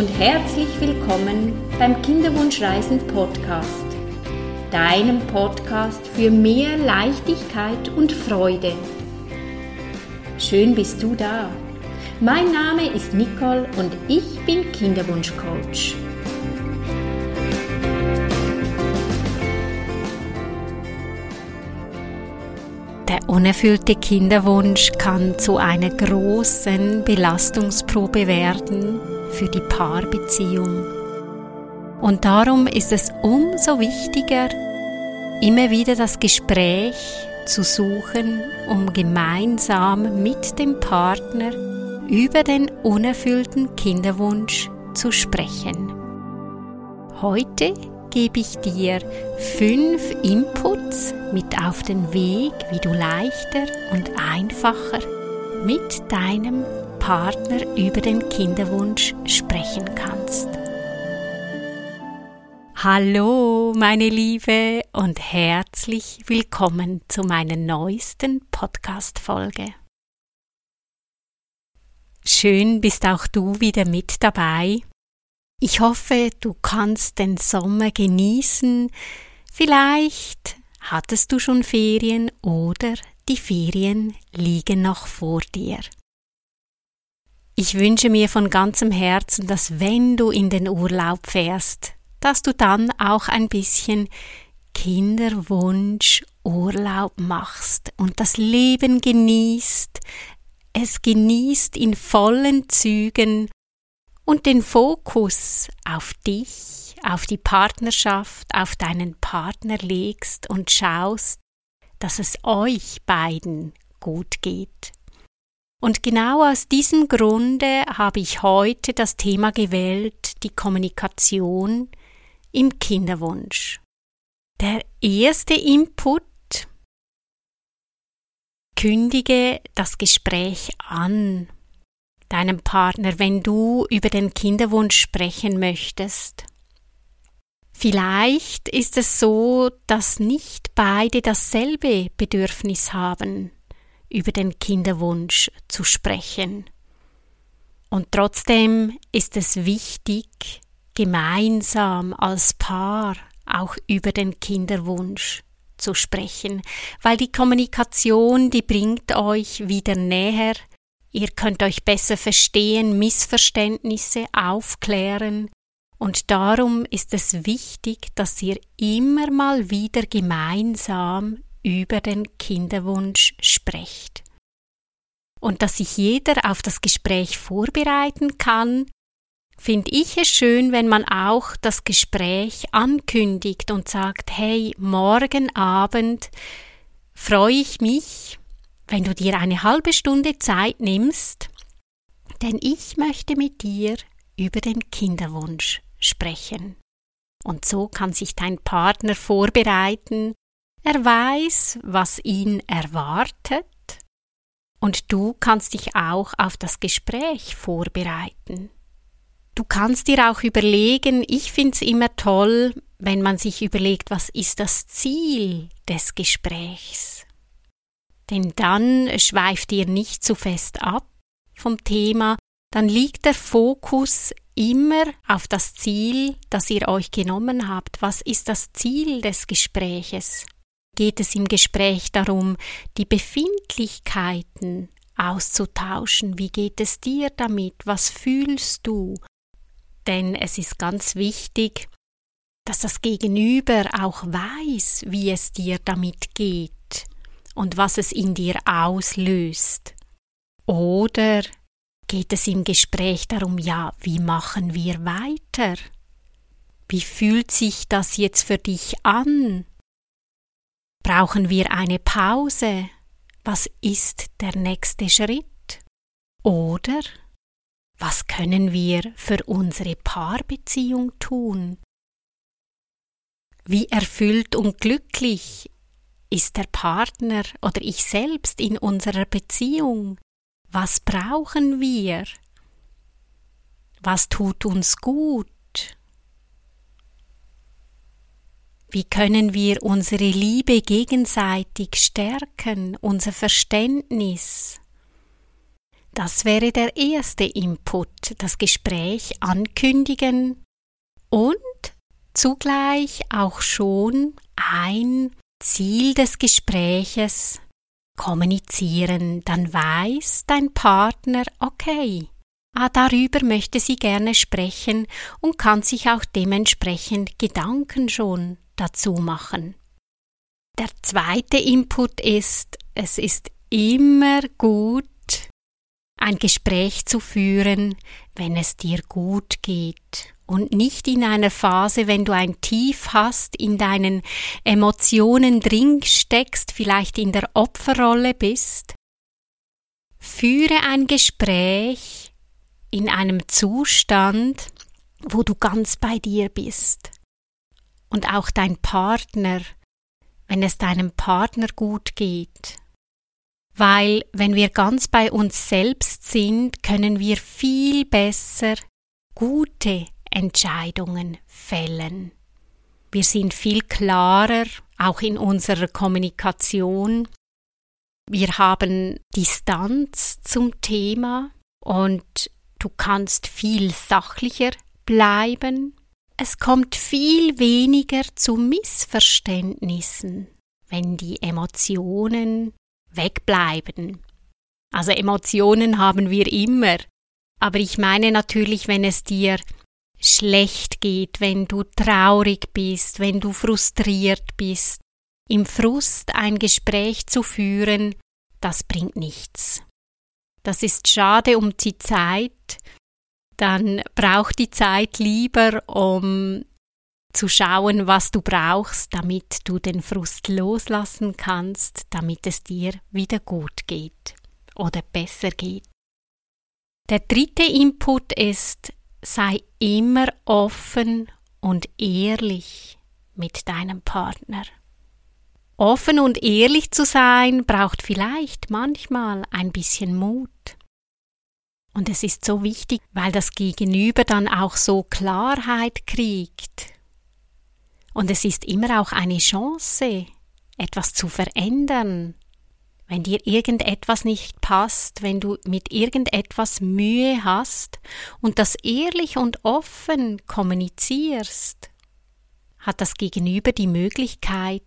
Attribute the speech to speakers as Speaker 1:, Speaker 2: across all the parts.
Speaker 1: und herzlich willkommen beim Kinderwunschreisen Podcast, deinem Podcast für mehr Leichtigkeit und Freude. Schön bist du da. Mein Name ist Nicole und ich bin Kinderwunschcoach. Der unerfüllte Kinderwunsch kann zu einer großen Belastungsprobe werden für die Paarbeziehung. Und darum ist es umso wichtiger, immer wieder das Gespräch zu suchen, um gemeinsam mit dem Partner über den unerfüllten Kinderwunsch zu sprechen. Heute gebe ich dir fünf Inputs mit auf den Weg, wie du leichter und einfacher mit deinem Partner über den Kinderwunsch sprechen kannst. Hallo, meine Liebe, und herzlich willkommen zu meiner neuesten Podcast-Folge. Schön bist auch du wieder mit dabei ich hoffe, du kannst den Sommer genießen. Vielleicht hattest du schon Ferien oder die Ferien liegen noch vor dir. Ich wünsche mir von ganzem Herzen, dass wenn du in den Urlaub fährst, dass du dann auch ein bisschen Kinderwunsch Urlaub machst und das Leben genießt, es genießt in vollen Zügen und den Fokus auf dich, auf die Partnerschaft, auf deinen Partner legst und schaust, dass es euch beiden gut geht. Und genau aus diesem Grunde habe ich heute das Thema gewählt, die Kommunikation im Kinderwunsch. Der erste Input Kündige das Gespräch an deinem Partner, wenn du über den Kinderwunsch sprechen möchtest. Vielleicht ist es so, dass nicht beide dasselbe Bedürfnis haben, über den Kinderwunsch zu sprechen. Und trotzdem ist es wichtig, gemeinsam als Paar auch über den Kinderwunsch zu sprechen, weil die Kommunikation, die bringt euch wieder näher Ihr könnt euch besser verstehen, Missverständnisse aufklären, und darum ist es wichtig, dass ihr immer mal wieder gemeinsam über den Kinderwunsch sprecht. Und dass sich jeder auf das Gespräch vorbereiten kann, finde ich es schön, wenn man auch das Gespräch ankündigt und sagt, hey, morgen Abend freue ich mich, wenn du dir eine halbe Stunde Zeit nimmst, denn ich möchte mit dir über den Kinderwunsch sprechen. Und so kann sich dein Partner vorbereiten, er weiß, was ihn erwartet, und du kannst dich auch auf das Gespräch vorbereiten. Du kannst dir auch überlegen, ich finde es immer toll, wenn man sich überlegt, was ist das Ziel des Gesprächs denn dann schweift ihr nicht zu fest ab vom Thema, dann liegt der Fokus immer auf das Ziel, das ihr euch genommen habt. Was ist das Ziel des Gespräches? Geht es im Gespräch darum, die Befindlichkeiten auszutauschen? Wie geht es dir damit? Was fühlst du? Denn es ist ganz wichtig, dass das Gegenüber auch weiß, wie es dir damit geht und was es in dir auslöst? Oder geht es im Gespräch darum, ja, wie machen wir weiter? Wie fühlt sich das jetzt für dich an? Brauchen wir eine Pause? Was ist der nächste Schritt? Oder was können wir für unsere Paarbeziehung tun? Wie erfüllt und glücklich ist der Partner oder ich selbst in unserer Beziehung? Was brauchen wir? Was tut uns gut? Wie können wir unsere Liebe gegenseitig stärken, unser Verständnis? Das wäre der erste Input, das Gespräch ankündigen und zugleich auch schon ein Ziel des Gespräches kommunizieren. Dann weiß dein Partner, okay, ah, darüber möchte sie gerne sprechen und kann sich auch dementsprechend Gedanken schon dazu machen. Der zweite Input ist, es ist immer gut, ein Gespräch zu führen, wenn es dir gut geht und nicht in einer Phase, wenn du ein Tief hast, in deinen Emotionen drin steckst, vielleicht in der Opferrolle bist. Führe ein Gespräch in einem Zustand, wo du ganz bei dir bist. Und auch dein Partner, wenn es deinem Partner gut geht, weil wenn wir ganz bei uns selbst sind, können wir viel besser gute Entscheidungen fällen. Wir sind viel klarer, auch in unserer Kommunikation. Wir haben Distanz zum Thema und du kannst viel sachlicher bleiben. Es kommt viel weniger zu Missverständnissen, wenn die Emotionen wegbleiben. Also Emotionen haben wir immer. Aber ich meine natürlich, wenn es dir schlecht geht, wenn du traurig bist, wenn du frustriert bist, im Frust ein Gespräch zu führen, das bringt nichts. Das ist schade um die Zeit, dann brauch die Zeit lieber, um zu schauen, was du brauchst, damit du den Frust loslassen kannst, damit es dir wieder gut geht oder besser geht. Der dritte Input ist, sei immer offen und ehrlich mit deinem Partner. Offen und ehrlich zu sein braucht vielleicht manchmal ein bisschen Mut. Und es ist so wichtig, weil das Gegenüber dann auch so Klarheit kriegt und es ist immer auch eine Chance, etwas zu verändern. Wenn dir irgendetwas nicht passt, wenn du mit irgendetwas Mühe hast und das ehrlich und offen kommunizierst, hat das Gegenüber die Möglichkeit,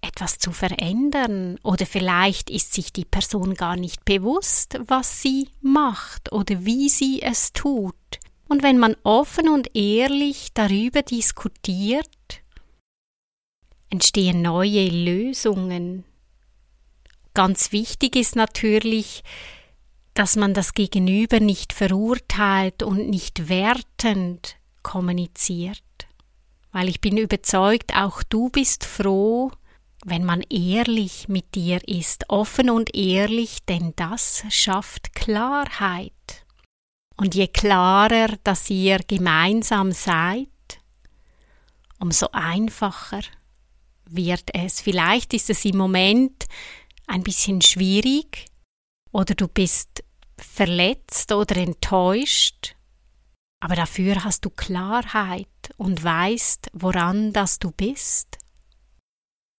Speaker 1: etwas zu verändern oder vielleicht ist sich die Person gar nicht bewusst, was sie macht oder wie sie es tut. Und wenn man offen und ehrlich darüber diskutiert, entstehen neue Lösungen. Ganz wichtig ist natürlich, dass man das Gegenüber nicht verurteilt und nicht wertend kommuniziert. Weil ich bin überzeugt, auch du bist froh, wenn man ehrlich mit dir ist, offen und ehrlich, denn das schafft Klarheit. Und je klarer, dass ihr gemeinsam seid, umso einfacher wird es. Vielleicht ist es im Moment ein bisschen schwierig oder du bist verletzt oder enttäuscht, aber dafür hast du Klarheit und weißt, woran das du bist.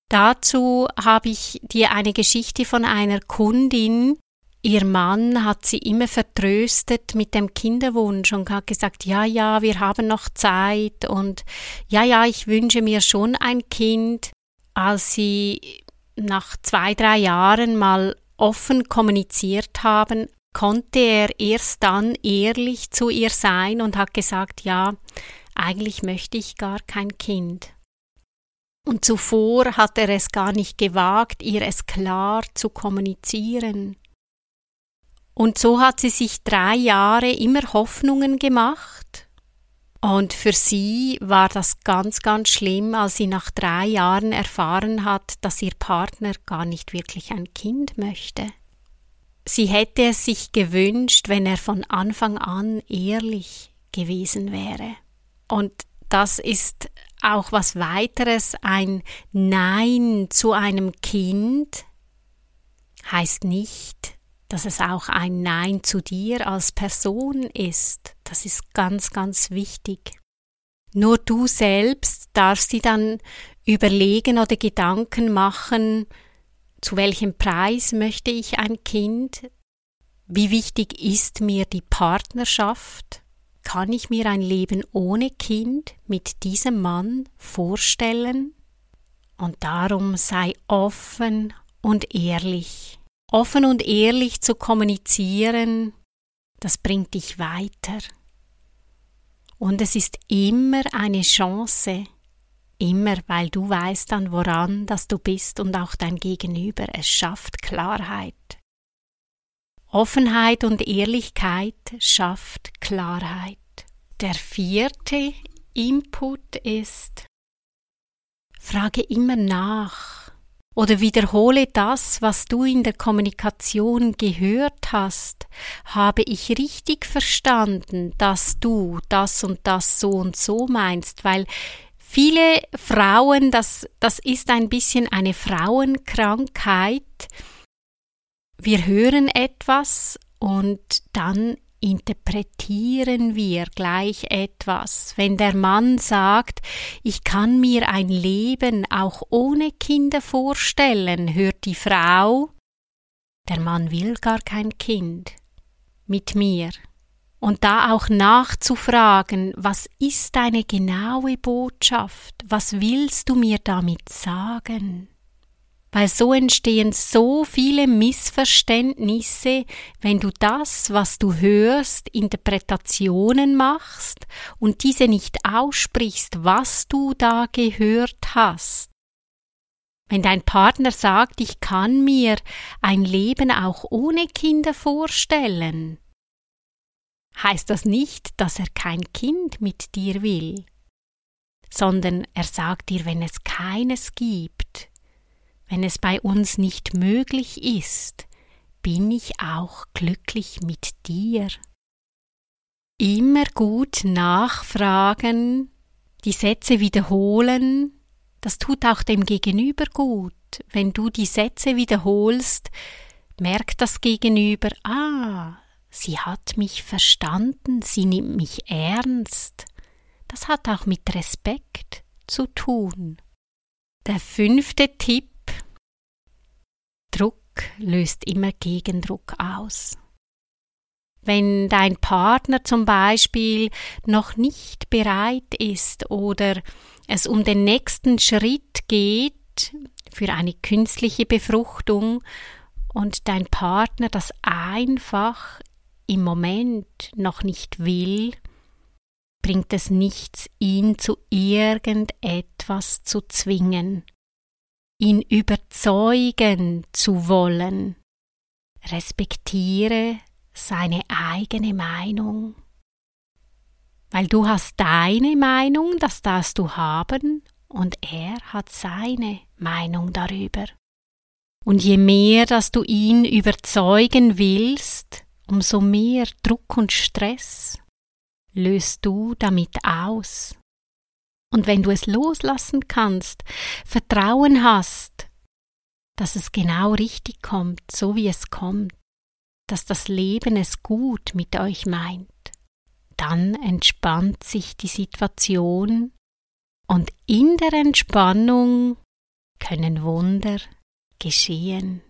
Speaker 1: Dazu habe ich dir eine Geschichte von einer Kundin Ihr Mann hat sie immer vertröstet mit dem Kinderwunsch und hat gesagt, ja, ja, wir haben noch Zeit und ja, ja, ich wünsche mir schon ein Kind. Als sie nach zwei, drei Jahren mal offen kommuniziert haben, konnte er erst dann ehrlich zu ihr sein und hat gesagt, ja, eigentlich möchte ich gar kein Kind. Und zuvor hat er es gar nicht gewagt, ihr es klar zu kommunizieren. Und so hat sie sich drei Jahre immer Hoffnungen gemacht. Und für sie war das ganz, ganz schlimm, als sie nach drei Jahren erfahren hat, dass ihr Partner gar nicht wirklich ein Kind möchte. Sie hätte es sich gewünscht, wenn er von Anfang an ehrlich gewesen wäre. Und das ist auch was weiteres, ein Nein zu einem Kind heißt nicht, dass es auch ein Nein zu dir als Person ist. Das ist ganz, ganz wichtig. Nur du selbst darfst dir dann überlegen oder Gedanken machen, zu welchem Preis möchte ich ein Kind? Wie wichtig ist mir die Partnerschaft? Kann ich mir ein Leben ohne Kind mit diesem Mann vorstellen? Und darum sei offen und ehrlich. Offen und ehrlich zu kommunizieren, das bringt dich weiter. Und es ist immer eine Chance, immer weil du weißt dann, woran dass du bist und auch dein Gegenüber. Es schafft Klarheit. Offenheit und Ehrlichkeit schafft Klarheit. Der vierte Input ist, frage immer nach oder wiederhole das, was du in der Kommunikation gehört hast. Habe ich richtig verstanden, dass du das und das so und so meinst, weil viele Frauen, das, das ist ein bisschen eine Frauenkrankheit, wir hören etwas und dann interpretieren wir gleich etwas. Wenn der Mann sagt, ich kann mir ein Leben auch ohne Kinder vorstellen, hört die Frau, der Mann will gar kein Kind mit mir. Und da auch nachzufragen, was ist deine genaue Botschaft? Was willst du mir damit sagen? Weil so entstehen so viele Missverständnisse, wenn du das, was du hörst, Interpretationen machst und diese nicht aussprichst, was du da gehört hast. Wenn dein Partner sagt, ich kann mir ein Leben auch ohne Kinder vorstellen, heißt das nicht, dass er kein Kind mit dir will, sondern er sagt dir, wenn es keines gibt, wenn es bei uns nicht möglich ist, bin ich auch glücklich mit dir. Immer gut nachfragen, die Sätze wiederholen, das tut auch dem Gegenüber gut. Wenn du die Sätze wiederholst, merkt das Gegenüber, ah, sie hat mich verstanden, sie nimmt mich ernst. Das hat auch mit Respekt zu tun. Der fünfte Tipp löst immer Gegendruck aus. Wenn dein Partner zum Beispiel noch nicht bereit ist oder es um den nächsten Schritt geht für eine künstliche Befruchtung und dein Partner das einfach im Moment noch nicht will, bringt es nichts, ihn zu irgendetwas zu zwingen ihn überzeugen zu wollen. Respektiere seine eigene Meinung. Weil du hast deine Meinung, das darfst du haben, und er hat seine Meinung darüber. Und je mehr, dass du ihn überzeugen willst, umso mehr Druck und Stress löst du damit aus. Und wenn du es loslassen kannst, Vertrauen hast, dass es genau richtig kommt, so wie es kommt, dass das Leben es gut mit euch meint, dann entspannt sich die Situation und in der Entspannung können Wunder geschehen.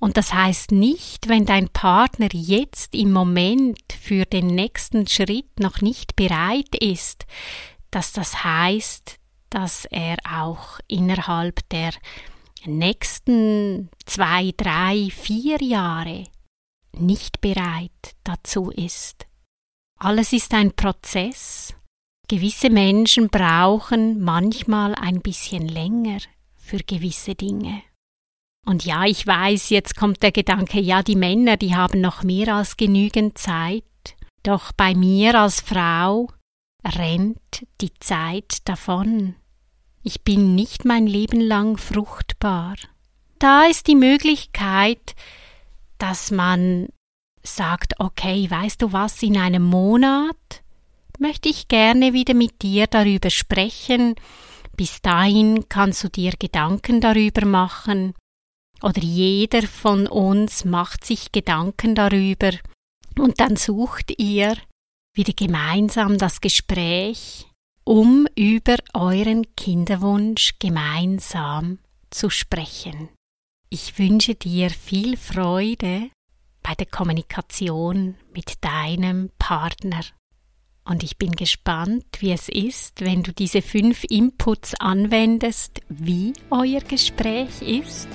Speaker 1: Und das heißt nicht, wenn dein Partner jetzt im Moment für den nächsten Schritt noch nicht bereit ist, dass das heißt, dass er auch innerhalb der nächsten zwei, drei, vier Jahre nicht bereit dazu ist. Alles ist ein Prozess. Gewisse Menschen brauchen manchmal ein bisschen länger für gewisse Dinge. Und ja, ich weiß, jetzt kommt der Gedanke, ja, die Männer, die haben noch mehr als genügend Zeit. Doch bei mir als Frau rennt die Zeit davon. Ich bin nicht mein Leben lang fruchtbar. Da ist die Möglichkeit, dass man sagt, okay, weißt du was, in einem Monat möchte ich gerne wieder mit dir darüber sprechen. Bis dahin kannst du dir Gedanken darüber machen. Oder jeder von uns macht sich Gedanken darüber. Und dann sucht ihr wieder gemeinsam das Gespräch, um über euren Kinderwunsch gemeinsam zu sprechen. Ich wünsche dir viel Freude bei der Kommunikation mit deinem Partner. Und ich bin gespannt, wie es ist, wenn du diese fünf Inputs anwendest, wie euer Gespräch ist.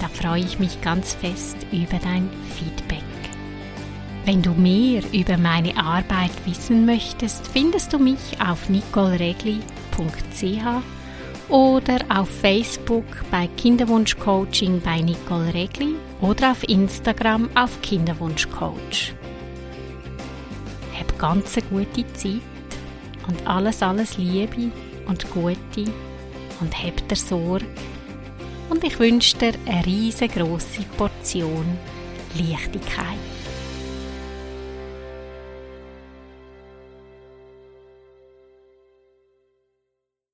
Speaker 1: Da freue ich mich ganz fest über dein Feedback. Wenn du mehr über meine Arbeit wissen möchtest, findest du mich auf nicoleregli.ch oder auf Facebook bei Kinderwunschcoaching bei Nicole Regli oder auf Instagram auf Kinderwunschcoach. Hab ganz eine gute Zeit und alles, alles Liebe und Gute und hab dir Sorge und ich wünsche dir eine riesengroße Portion Leichtigkeit.